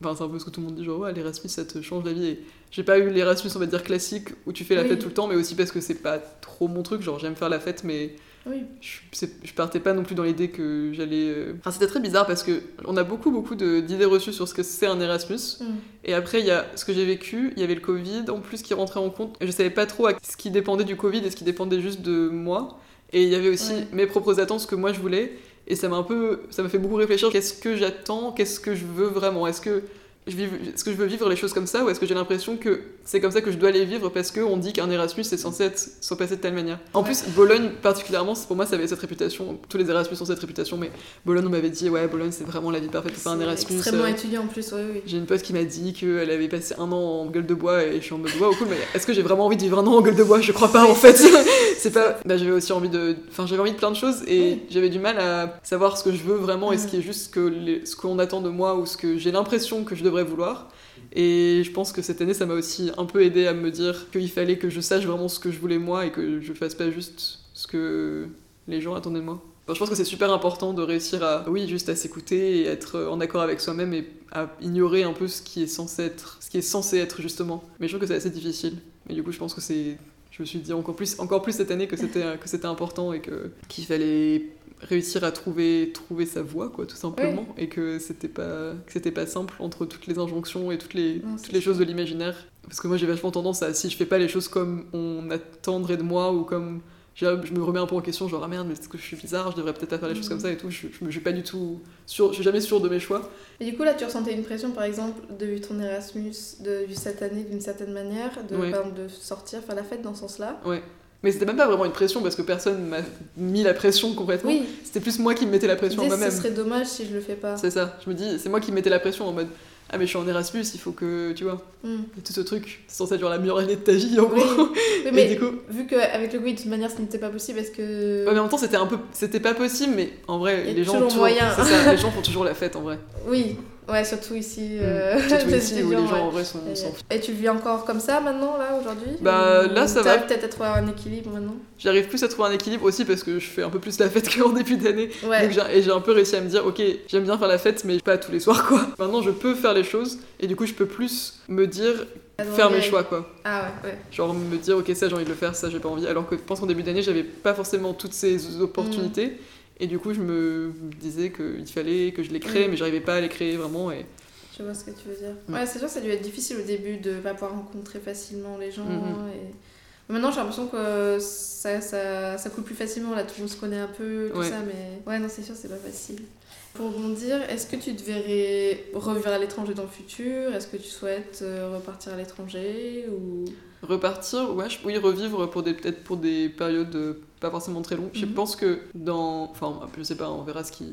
Enfin, c'est un peu ce que tout le monde dit, genre, ouais, l'Erasmus, ça te change la vie. Et j'ai pas eu l'Erasmus, on va dire, classique, où tu fais la fête tout le temps, mais aussi parce que c'est pas trop mon truc. Genre, j'aime faire la fête, mais oui. je, je partais pas non plus dans l'idée que j'allais. Euh, enfin, c'était très bizarre parce que on a beaucoup, beaucoup d'idées reçues sur ce que c'est un Erasmus. Mm. Et après, il y a ce que j'ai vécu, il y avait le Covid en plus qui rentrait en compte. Et je savais pas trop ce qui dépendait du Covid et ce qui dépendait juste de moi. Et il y avait aussi mes propres attentes, ce que moi je voulais. Et ça m'a un peu, ça m'a fait beaucoup réfléchir. Qu'est-ce que j'attends? Qu'est-ce que je veux vraiment? Est-ce que est-ce que je veux vivre les choses comme ça ou est-ce que j'ai l'impression que c'est comme ça que je dois les vivre parce qu'on dit qu'un Erasmus est censé être soit passé de telle manière En plus, Bologne particulièrement, pour moi ça avait cette réputation, tous les Erasmus ont cette réputation, mais Bologne on m'avait dit ouais, Bologne c'est vraiment la vie parfaite pour faire un Erasmus. extrêmement euh, étudiant en plus, oui, oui. J'ai une pote qui m'a dit qu'elle avait passé un an en gueule de bois et je suis en mode wow, cool, mais est-ce que j'ai vraiment envie de vivre un an en gueule de bois? Je crois pas en fait. c'est pas. Bah, j'avais aussi envie de. Enfin, j'avais envie de plein de choses et j'avais du mal à savoir ce que je veux vraiment et ce qui est juste que ce qu'on attend de moi ou ce que j'ai l'impression que je devrais vouloir. Et je pense que cette année, ça m'a aussi un peu aidé à me dire qu'il fallait que je sache vraiment ce que je voulais moi et que je fasse pas juste ce que les gens attendaient de moi. je pense que c'est super important de réussir à, oui, juste à s'écouter et être en accord avec soi-même et à ignorer un peu ce qui est censé être, ce qui est censé être justement. Mais je trouve que c'est assez difficile. Et du coup, je pense que c'est, je me suis dit encore plus, encore plus cette année que c'était, que c'était important et que qu'il fallait réussir à trouver, trouver sa voie, quoi, tout simplement, et que c'était pas, que c'était pas simple entre toutes les injonctions et toutes les, toutes les choses de l'imaginaire. Parce que moi j'ai vachement tendance à, si je fais pas les choses comme on attendrait de moi ou comme je me remets un peu en question, genre ah merde, mais est-ce que je suis bizarre, je devrais peut-être pas faire les choses comme ça et tout. Je, je, suis pas du tout sûr, je suis jamais sûre de mes choix. Et du coup, là, tu ressentais une pression, par exemple, de ton Erasmus, de vivre cette année d'une certaine manière, de, de sortir, faire la fête dans ce sens-là. Ouais. Mais c'était même pas vraiment une pression parce que personne m'a mis la pression concrètement. Oui. C'était plus moi qui me mettais la pression moi-même. Ce serait dommage si je le fais pas. C'est ça. Je me dis, c'est moi qui me mettais la pression en mode ah mais je suis en Erasmus, il faut que tu vois, mm. tout ce truc, c'est censé être la meilleure année de ta vie en gros. Oui, mais du coup... vu qu'avec le Covid de toute manière ce n'était pas possible, est-ce que... Ouais, mais en même temps c'était un peu, c'était pas possible, mais en vrai les gens, toujours... ça, les gens font toujours la fête en vrai. Oui, Ouais, surtout ici. Mm. Euh, surtout ici où les gens en vrai sont. Et, et, tu vis encore comme ça maintenant, là, aujourd'hui? Bah là, ça va. peut-être à trouver un équilibre maintenant? J'arrive plus à trouver un équilibre aussi parce que je fais un peu plus la fête qu'en début d'année. Ouais. et j'ai un peu réussi à me dire, ok, j'aime bien faire la fête, mais pas tous les soirs, quoi. Maintenant, je peux faire les choses et du coup, je peux plus me dire. faire mes choix quoi. Ah ouais, ouais. Genre me dire ok ça j'ai envie de le faire, ça j'ai pas envie. Alors que je pense qu'en début d'année j'avais pas forcément toutes ces opportunités. Mm. Et du coup, je me disais qu'il fallait que je les crée, mm. mais j'arrivais pas à les créer vraiment. Et je vois ce que tu veux dire. Ouais, c'est sûr que ça a dû être difficile au début de ne pas pouvoir rencontrer facilement les gens. Mhm. et... Maintenant, j'ai l'impression que ça, ça, ça, coule plus facilement. Là, tout le monde se connaît un peu, tout ça, mais ouais, non, c'est sûr, c'est pas facile. Pour rebondir, est-ce que tu te verrais revivre à l'étranger dans le futur? Est-ce que tu souhaites euh, repartir à l'étranger ou... Repartir, ouais, je pourrais revivre pour des peut-être pour des périodes euh, pas forcément très longues. Je mhm. pense que dans, enfin, je sais pas, on verra ce qui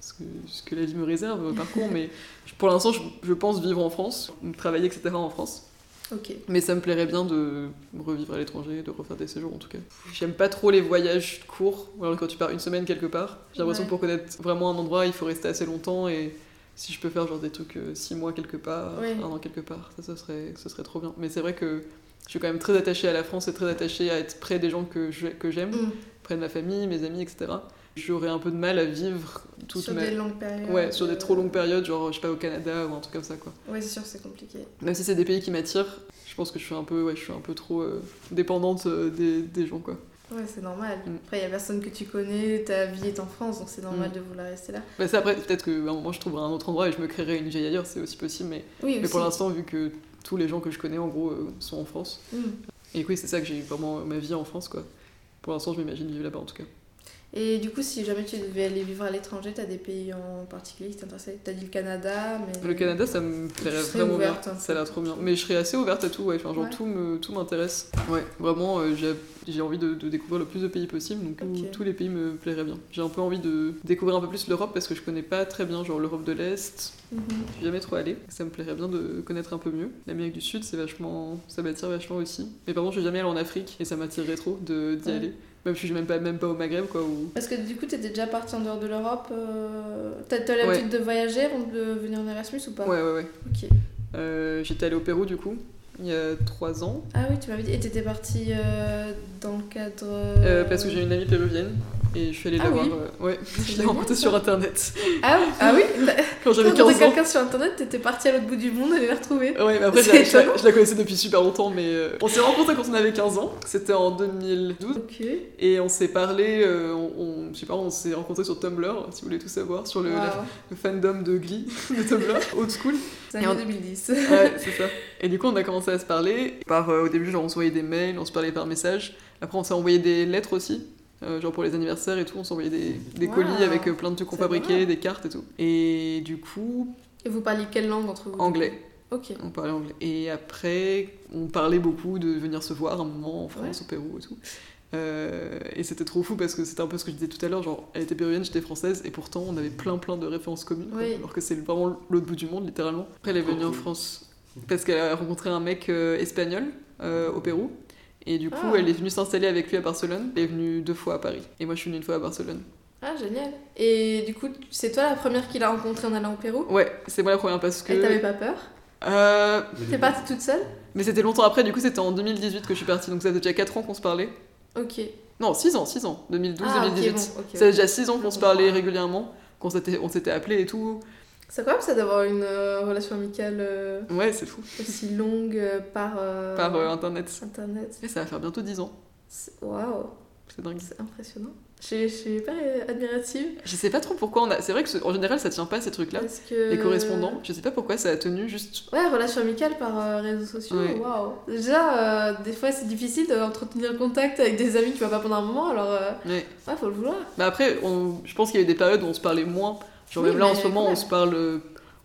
ce que, ce que la vie me réserve au parcours, mais pour l'instant, je, je, pense vivre en France, travailler, etc. en France. Ok. Mais ça me plairait bien de revivre à l'étranger, de refaire des séjours en tout cas. J'aime pas trop les voyages courts, alors quand tu pars une semaine quelque part. J'ai l'impression Ouais. que pour connaître vraiment un endroit, il faut rester assez longtemps et si je peux faire genre des trucs 6 mois quelque part, Ouais. un an quelque part, ça, serait, ce serait trop bien. Mais c'est vrai que je suis quand même très attachée à la France et très attachée à être près des gens que je- que j'aime, Mm. près de ma famille, mes amis, etc. J'aurais un peu de mal à vivre toute Sur ma... des longues périodes. Ouais, sur des euh, trop longues périodes, genre je sais pas au Canada ou un truc comme ça quoi. Ouais, c'est sûr, c'est compliqué. Même si c'est des pays qui m'attirent, je pense que je suis un peu, ouais, je suis un peu trop euh, dépendante euh, des, des gens quoi. Ouais, c'est normal. Mm. Après, il y a personne que tu connais, ta vie est en France, donc c'est normal Mm. de vouloir rester là. Bah ça après peut-être qu'à un moment je trouverai un autre endroit et je me créerai une vie ailleurs, c'est aussi possible, mais, Oui, mais pour l'instant vu que tous les gens que je connais en gros euh, sont en France, Mm. et oui c'est ça que j'ai vraiment ma vie en France quoi. Pour l'instant je m'imagine vivre là-bas en tout cas. Et du coup, si jamais tu devais aller vivre à l'étranger, t'as des pays en particulier qui t'intéresseraient? T'as dit le Canada, mais. Le Canada ça me plairait vraiment bien, ouverte un ça a l'air trop bien. Mais je serais assez ouverte à tout, ouais, enfin, genre Ouais. tout me- tout m'intéresse. Ouais, vraiment euh, j'ai j'ai envie de, de découvrir le plus de pays possible, donc tous les pays me plairaient bien. J'ai un peu envie de découvrir un peu plus l'Europe parce que je connais pas très bien genre l'Europe de l'Est, Mhm. Je suis jamais trop allée. Ça me plairait bien de connaître un peu mieux. L'Amérique du Sud, c'est vachement, ça m'attire vachement aussi. Mais par contre, je suis jamais allée en Afrique et ça m'attirerait trop de d'y Ouais. aller. Même si je suis même pas, même pas au Maghreb, quoi. Ou... Parce que du coup, t'étais déjà parti en dehors de l'Europe. euh, T'as l'habitude de voyager avant de venir en Erasmus ou pas Ouais, ouais, ouais. Ok. Euh, J'étais allée au Pérou du coup, il y a trois ans. Ah oui, tu m'avais dit. Et t'étais parti euh, dans le cadre. Parce que j'ai une amie péruvienne et je suis allée Ah la voir. euh, ouais, je l'ai rencontrée sur internet Ah, oui- ah oui quand j'avais Quand 15 t'as ans. quelqu'un sur internet, t'étais parti à l'autre bout du monde aller la retrouver. Ouais, mais après, je la, je la- étonnant. je la connaissais depuis super longtemps, mais euh, on s'est rencontrés quand on avait 15 ans, c'était en 2012, Ok. et on s'est parlé, euh, on, on- je sais pas, on s'est rencontrés sur Tumblr, si vous voulez tout savoir, sur le, la- Waouh. le fandom de Glee de Tumblr, old school. C'est Et l'année 2010. Ouais, c'est ça. Et du coup, on a commencé à se parler. Par, euh, au début, genre, on s'envoyait des mails, on se parlait par message. Après, on s'est envoyé des lettres aussi. Euh, genre pour les anniversaires et tout, on s'envoyait des, des Wow. colis avec euh, plein de trucs qu'on fabriquait, des cartes et tout. Et du coup, Et vous parliez quelle langue entre vous anglais. Ok. On parlait anglais. Et après, on parlait beaucoup de venir se voir un moment en France, au Pérou et tout. Euh, et c'était trop fou parce que c'était un peu ce que je disais tout à l'heure, genre elle était péruvienne, j'étais française, et pourtant on avait plein plein de références communes, quoi. Alors que c'est vraiment l'autre bout du monde littéralement. Après elle est venue en France parce qu'elle a rencontré un mec euh, espagnol euh, au Pérou, et du coup Ah. elle est venue s'installer avec lui à Barcelone, elle est venue deux fois à Paris, et moi je suis venue une fois à Barcelone. Ah, génial. Et du coup, c'est toi la première qu'il a rencontrée en allant au Pérou? Ouais, c'est moi la première parce que... Et t'avais pas peur? Euh, T'es partie toute seule? mais c'était longtemps après, du coup c'était en 2018 que je suis partie, donc ça faisait déjà 4 ans qu'on se parlait. Ok. Non, 6 ans, 6 ans, 2012-2018. Ah, ok, bon, ok, Ça fait déjà 6 ans qu'on se parlait régulièrement, qu'on s'était, on s'était appelé et tout. C'est incroyable ça d'avoir une euh, relation amicale euh, Ouais, c'est fou. aussi longue euh, par, euh, Par internet. internet. Et ça va faire bientôt 10 ans. Waouh, C'est dingue. c'est impressionnant. Je suis- euh, admirative. Je sais pas trop pourquoi on a. C'est vrai que ce- en général ça tient pas ces trucs-là. Que... Les correspondants, je sais pas pourquoi ça a tenu juste. Ouais, relation amicale par réseaux sociaux, waouh. Déjà, des fois c'est difficile d'entretenir le contact avec des amis que tu vois pas pendant un moment, alors Ouais. ouais, faut le vouloir. Mais après, on... je pense qu'il y a eu des périodes où on se parlait moins. Genre Oui, même là en ce moment on se parle euh,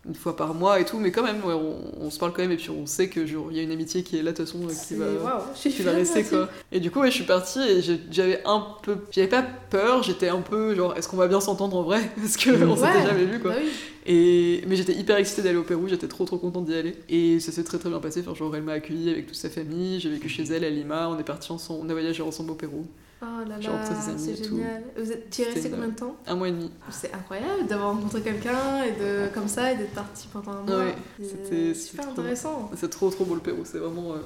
une fois par mois et tout, mais quand même, ouais, on, on se parle quand même et puis on sait que il y a une amitié qui est là de toute façon et qui va. Qui va rester quoi. Et du coup ouais je suis partie et j'avais un peu, j'avais pas peur, j'étais un peu genre est-ce qu'on va bien s'entendre en vrai? Parce que on s'était Ouais. jamais vu quoi. Bah oui. Et mais j'étais hyper excitée d'aller au Pérou, j'étais trop trop contente d'y aller et ça s'est très très bien passé. Enfin genre elle m'a accueillie avec toute sa famille, j'ai vécu chez elle à Lima, on est parti ensemble, on a voyagé ensemble au Pérou, Oh là là, c'est tout. génial. Vous êtes resté combien de temps un mois et demi. C'est incroyable d'avoir rencontré quelqu'un et de comme ça et d'être parti pendant un mois. Ouais, c'était- super trop intéressant. C'est trop trop beau le Pérou, c'est vraiment euh,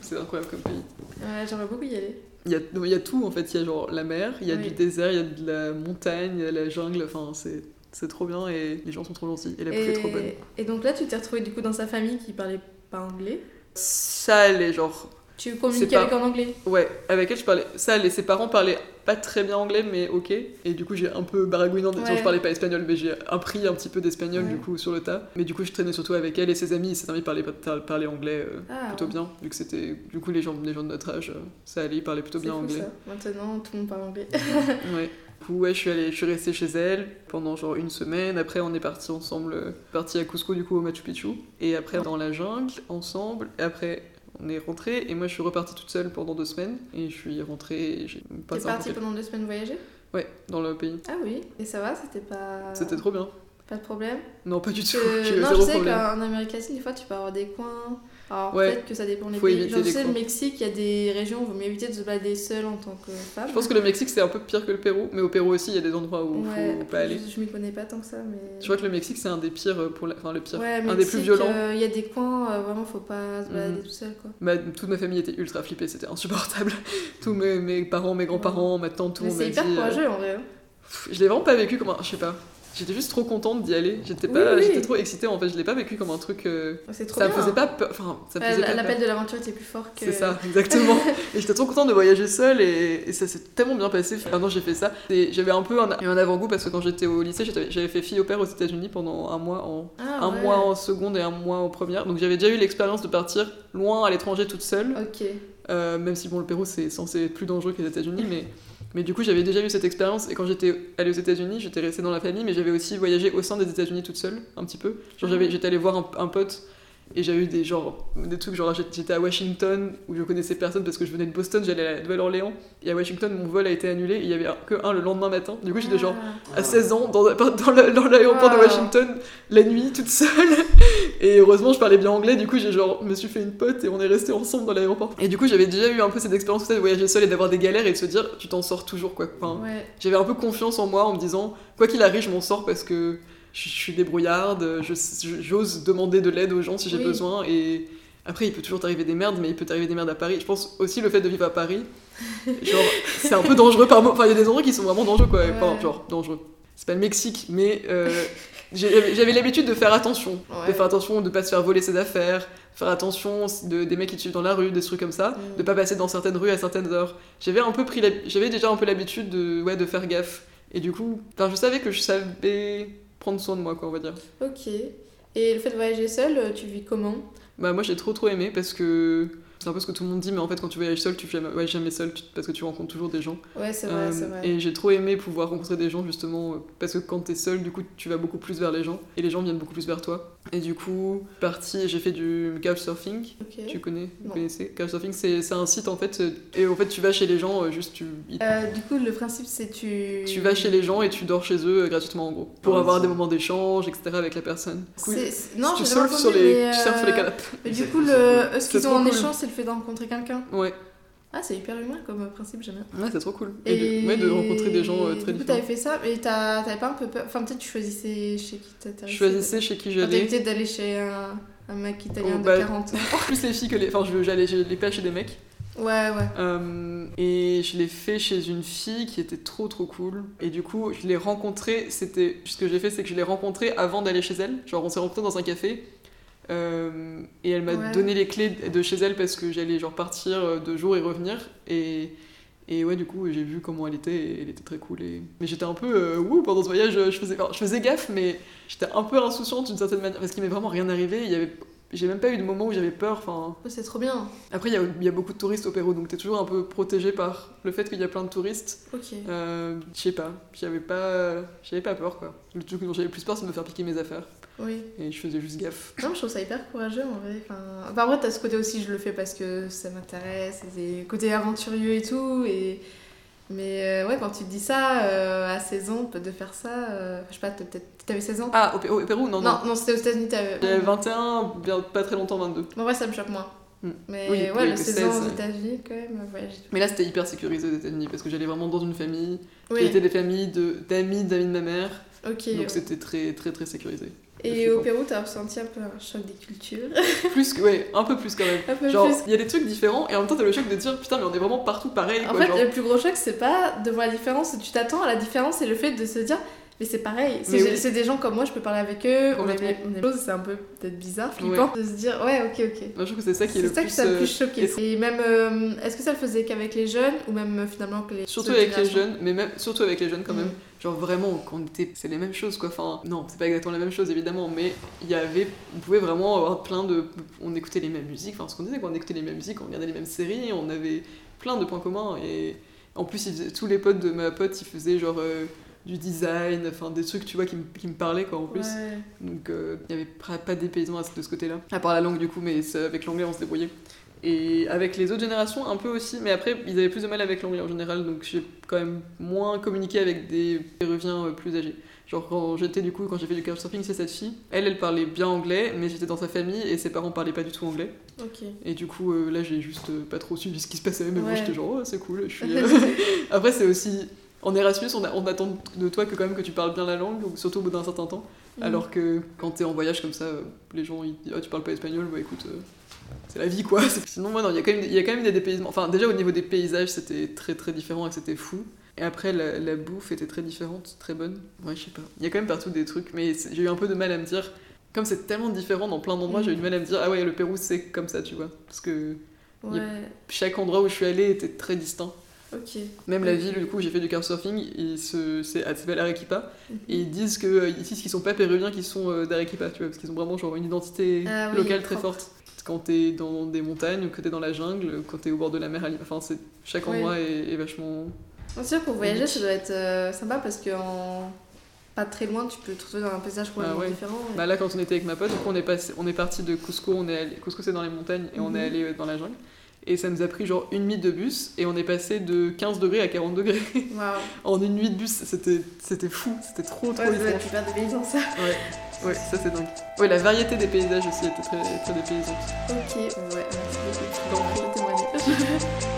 c'est incroyable comme pays. Ouais, j'aimerais beaucoup y aller. Il y, a, il y a tout en fait, il y a genre la mer, il y a Oui. du désert, il y a de la montagne, il y a la jungle, enfin c'est c'est trop bien et les gens sont trop gentils et la bouffe est trop bonne. Et, et donc là, tu t'es retrouvé du coup dans sa famille qui parlait pas anglais? Ça allait genre Tu communiquais avec en anglais. Ouais, avec elle je parlais. Ça, les, ses parents parlaient pas très bien anglais, mais ok. Et du coup, j'ai un peu baragouiné. en- Ouais. Je parlais pas espagnol, mais j'ai appris un petit peu d'espagnol Ouais. du coup sur le tas. Mais du coup, je traînais surtout avec elle et ses amis. Ses amis parlaient, parlaient anglais euh, Ah, plutôt ouais. bien, vu que c'était. Du coup, les gens, les gens de notre âge, euh, ça allait, ils parlaient plutôt bien fou, anglais. ça. Maintenant, tout le monde parle anglais. Ouais. Du coup, ouais, je suis, allée, je suis restée chez elle pendant genre une semaine. Après, on est partis ensemble, euh, partis à Cusco, du coup, au Machu Picchu. Et après, dans la jungle, ensemble. Et après, on est rentré. Et moi, je suis repartie toute seule pendant deux semaines. Et je suis rentrée. et j'ai T'es passé un parti peu- pendant deux semaines voyager? Ouais, dans le pays. Ah oui, et ça va, c'était pas. C'était trop bien. Pas de problème? Non, pas du tout. Euh, non, je sais qu'en Amérique latine, des fois, tu peux avoir des coins alors peut-être que ça dépend des pays. je sais, le Mexique, il y a des régions où il vaut mieux éviter de se balader seul en tant que femme. Je pense que le Mexique, c'est un peu pire que le Pérou, mais au Pérou aussi, il y a des endroits où il ouais, faut pas aller. Je, je m'y connais pas tant que ça, mais... Je crois que le Mexique, c'est un des pires, euh, pour enfin le pire, un des plus violents. Euh, il y a des coins, euh, vraiment, faut pas se balader mhm. tout seul, quoi. Toute ma famille était ultra flippée, c'était insupportable. Tous mes, mes, parents, mes grands-parents, ma tante, tout le monde C'est hyper courageux, en vrai. Hein. Je l'ai vraiment pas vécu comme un... Je sais pas. J'étais juste trop contente d'y aller. J'étais pas, j'étais trop excitée en fait. Je l'ai pas vécu comme un truc. Euh, c'est trop ça bien. me faisait pas peur. Enfin, ça me faisait L'appel de l'aventure était plus fort que. C'est ça, exactement. et j'étais trop contente de voyager seule et, ça s'est tellement bien passé. Maintenant j'ai fait ça. J'avais un peu un, un avant-goût parce que quand j'étais au lycée, j'avais fait fille au père aux États-Unis pendant un mois en ah, un mois en seconde et un mois en première. Donc j'avais déjà eu l'expérience de partir loin à l'étranger toute seule. Ok. Euh, même si bon le Pérou c'est censé être plus dangereux que les États-Unis, mais mais du coup, j'avais déjà eu cette expérience et quand j'étais allée aux États-Unis, j'étais restée dans la famille, mais j'avais aussi voyagé au sein des États-Unis toute seule, un petit peu. Genre, j'étais allée voir un, un pote et j'avais eu des, genre, des trucs, genre j'étais à Washington où je connaissais personne parce que je venais de Boston, j'allais à la Nouvelle-Orléans. Et à Washington, mon vol a été annulé et il y avait que un le lendemain matin. Du coup, j'étais genre à ah. 16 ans dans, dans l'aéroport de Washington, la nuit, toute seule. Et heureusement, je parlais bien anglais, du coup, j'ai genre, me suis fait une pote et on est resté ensemble dans l'aéroport. Et du coup, j'avais déjà eu un peu cette expérience de voyager seule et d'avoir des galères et de se dire, tu t'en sors toujours quoi. Enfin, J'avais un peu confiance en moi en me disant, quoi qu'il arrive, je m'en sors parce que je, suis débrouillarde, j'ose demander de l'aide aux gens si j'ai besoin. Et après, il peut toujours t'arriver des merdes, mais il peut t'arriver des merdes à Paris. Je pense aussi le fait de vivre à Paris, genre, c'est un peu dangereux par Enfin, il y a des endroits qui sont vraiment dangereux, quoi. Enfin, genre, dangereux. C'est pas le Mexique, mais euh, j'avais l'habitude de faire attention. De faire attention de pas se faire voler ses affaires, faire attention de, des mecs qui te suivent dans la rue, des trucs comme ça, mm. de pas passer dans certaines rues à certaines heures. J'avais un peu pris j'avais déjà un peu l'habitude de, ouais, de faire gaffe. Et du coup, je savais que je savais prendre soin de moi, quoi, on va dire. Ok. Et le fait de voyager seul, tu vis comment? Bah moi j'ai trop trop aimé parce que c'est un peu ce que tout le monde dit, mais en fait, quand tu voyages seul, tu fais jamais, jamais seul parce que tu rencontres toujours des gens. Ouais, c'est vrai, c'est vrai. Et j'ai trop aimé pouvoir rencontrer des gens, justement, euh, parce que quand t'es seul, du coup, tu vas beaucoup plus vers les gens et les gens viennent beaucoup plus vers toi. Et du coup, parti, j'ai fait du couchsurfing. Tu connais Vous connaissez? Couchsurfing, c'est un site en fait, euh, et en fait, tu vas chez les gens, euh, juste tu. du coup, le principe, c'est tu. Tu vas chez les gens et tu dors chez eux gratuitement, en gros, pour avoir des moments d'échange, etc., avec la personne. non, tu surfes sur les, tu surfes sur les canapes. Mais du coup, le... ce qu'ils ont en échange, c'est le fait de rencontrer quelqu'un. Ouais. Ah, c'est hyper humain comme principe, j'aime bien. Ouais, c'est trop cool. Et, de, de, rencontrer des gens euh, très du coup, t'avais fait ça, mais t'avais pas un peu peur. Enfin, peut-être tu choisissais chez qui t'intéressais. Je choisissais chez qui j'allais. T'as d'aller chez un, un, mec italien oh, de 40 bah, ans. plus les filles que les. Enfin, j'allais les pas chez des mecs. Ouais, ouais. Euh, et je l'ai fait chez une fille qui était trop trop cool. Et du coup, je l'ai rencontrée. C'était. Ce que j'ai fait, c'est que je l'ai rencontrée avant d'aller chez elle. Genre, on s'est rencontrés dans un café. Euh, et elle m'a donné les clés de chez elle parce que j'allais genre partir euh, deux jours et revenir. Et, et ouais, du coup, j'ai vu comment elle était et elle était très cool. Et... Mais j'étais un peu euh, wouh pendant ce voyage, je faisais, je faisais gaffe, mais j'étais un peu insouciante d'une certaine manière parce qu'il m'est vraiment rien arrivé. Il y avait j'ai même pas eu de moment où j'avais peur. Enfin, c'est trop bien. Après, il y a, y a, beaucoup de touristes au Pérou, donc t'es toujours un peu protégé par le fait qu'il y a plein de touristes. Ok. Euh, je sais pas, j'avais pas, j'avais pas peur quoi. Le truc dont j'avais plus peur, c'est de me faire piquer mes affaires. Oui. Et je faisais juste gaffe. Non, je trouve ça hyper courageux en vrai. Enfin, par contre, t'as ce côté aussi, je le fais parce que ça m'intéresse, c'est côté aventurieux et tout. Et... Mais euh, ouais, quand tu te dis ça, euh, à 16 ans, de faire ça, euh, je sais pas, peut-être. T'avais 16 ans? Ah, au, Pérou? Non, non. Non, c'était aux États-Unis, t'avais. J'avais 21, bien, pas très longtemps, 22. Bon, ouais, ça me choque moins. Hmm. Mais ouais, le 16 ans aux États-Unis, quand même. Mais là, c'était hyper sécurisé aux États-Unis parce que j'allais vraiment dans une famille qui était des familles d'amis d'amis de ma mère. Ok. Donc c'était très, très, très sécurisé. Et au Pérou, t'as ressenti un peu un choc des cultures Plus que, ouais, un peu plus quand même. Genre, il y a des trucs différents et en même temps, t'as le choc de dire putain, mais on est vraiment partout pareil. En fait, le plus gros choc, c'est pas de voir la différence, tu t'attends à la différence et le fait de se dire mais c'est pareil, c'est des gens comme moi, je peux parler avec eux, on est, on c'est un peu peut-être bizarre, flippant de se dire ouais, ok, ok. Moi, je trouve que c'est ça qui est, le plus. C'est ça qui le plus choqué. Et, même, euh, est-ce que ça le faisait qu'avec les jeunes ou même euh, finalement que les. Surtout avec les jeunes, mais même, surtout avec les jeunes quand même. Mm. Genre vraiment, quand on était. C'est les mêmes choses quoi. Enfin, non, c'est pas exactement la même chose évidemment, mais il y avait. On pouvait vraiment avoir plein de. On écoutait les mêmes musiques, enfin, ce qu'on disait, quoi. On écoutait les mêmes musiques, on regardait les mêmes séries, on avait plein de points communs et. En plus, tous les potes de ma pote, ils faisaient genre. Euh, du design, enfin des trucs tu vois qui, qui me parlaient quoi en plus. Donc il euh, n'y avait pas, d'épaisement de ce côté-là. À part la langue du coup, mais avec l'anglais on se débrouillait. Et avec les autres générations, un peu aussi, mais après, ils avaient plus de mal avec l'anglais en général, donc j'ai quand même moins communiqué avec des péruviens euh, plus âgés. Genre quand j'étais du coup, quand j'ai fait du couchsurfing, c'est cette fille. Elle, elle parlait bien anglais, mais j'étais dans sa famille et ses parents parlaient pas du tout anglais. Ok. Et du coup, euh, là, j'ai juste euh, pas trop suivi ce qui se passait, mais moi j'étais genre, oh, c'est cool, je suis. Après, c'est aussi. En Erasmus, on, on, attend de toi que quand même que tu parles bien la langue, surtout au bout d'un certain temps. Mm. Alors que quand t'es en voyage comme ça, les gens ils disent, oh, tu parles pas espagnol, bah écoute c'est la vie quoi. Sinon, moi, non, il y, a quand même, y a quand même des dépaysements. Enfin, déjà au niveau des paysages, c'était très très différent et c'était fou. Et après, la, bouffe était très différente, très bonne. Ouais, je sais pas. Il y a quand même partout des trucs, mais j'ai eu un peu de mal à me dire. Comme c'est tellement différent dans plein d'endroits, j'ai eu du mal à me dire, ah ouais, le Pérou c'est comme ça, tu vois. Parce que chaque endroit où je suis allée était très distinct. Ok. Même la ville, du coup, j'ai fait du couchsurfing, il se, c'est, elle s'appelle Arequipa, mhm. et ils disent que euh, ici, ce qui sont pas péruviens, qui sont euh, d'Arequipa, tu vois, parce qu'ils ont vraiment genre une identité ah locale très forte quand t'es dans des montagnes que t'es dans la jungle, quand t'es au bord de la mer. Enfin, c'est, chaque endroit est, vachement. C'est sûr, pour voyager, ça doit être euh, sympa parce que pas très loin, tu peux te retrouver dans un paysage complètement ah différent. Bah là, quand on était avec ma pote, on est, passé, on est parti de Cusco, on est allé... Cusco c'est dans les montagnes, et on est mhm. allé dans la jungle. Et ça nous a pris genre une nuit de bus et on est passé de 15 degrés à 40 degrés. en une nuit de bus, c'était, fou, c'était trop trop ouais, étrange. Tu des paysans ça. Ouais. ouais, ça c'est dingue. Ouais, la variété des paysages aussi était très, très dépaysante. Ok, ouais, merci beaucoup. Témoignage.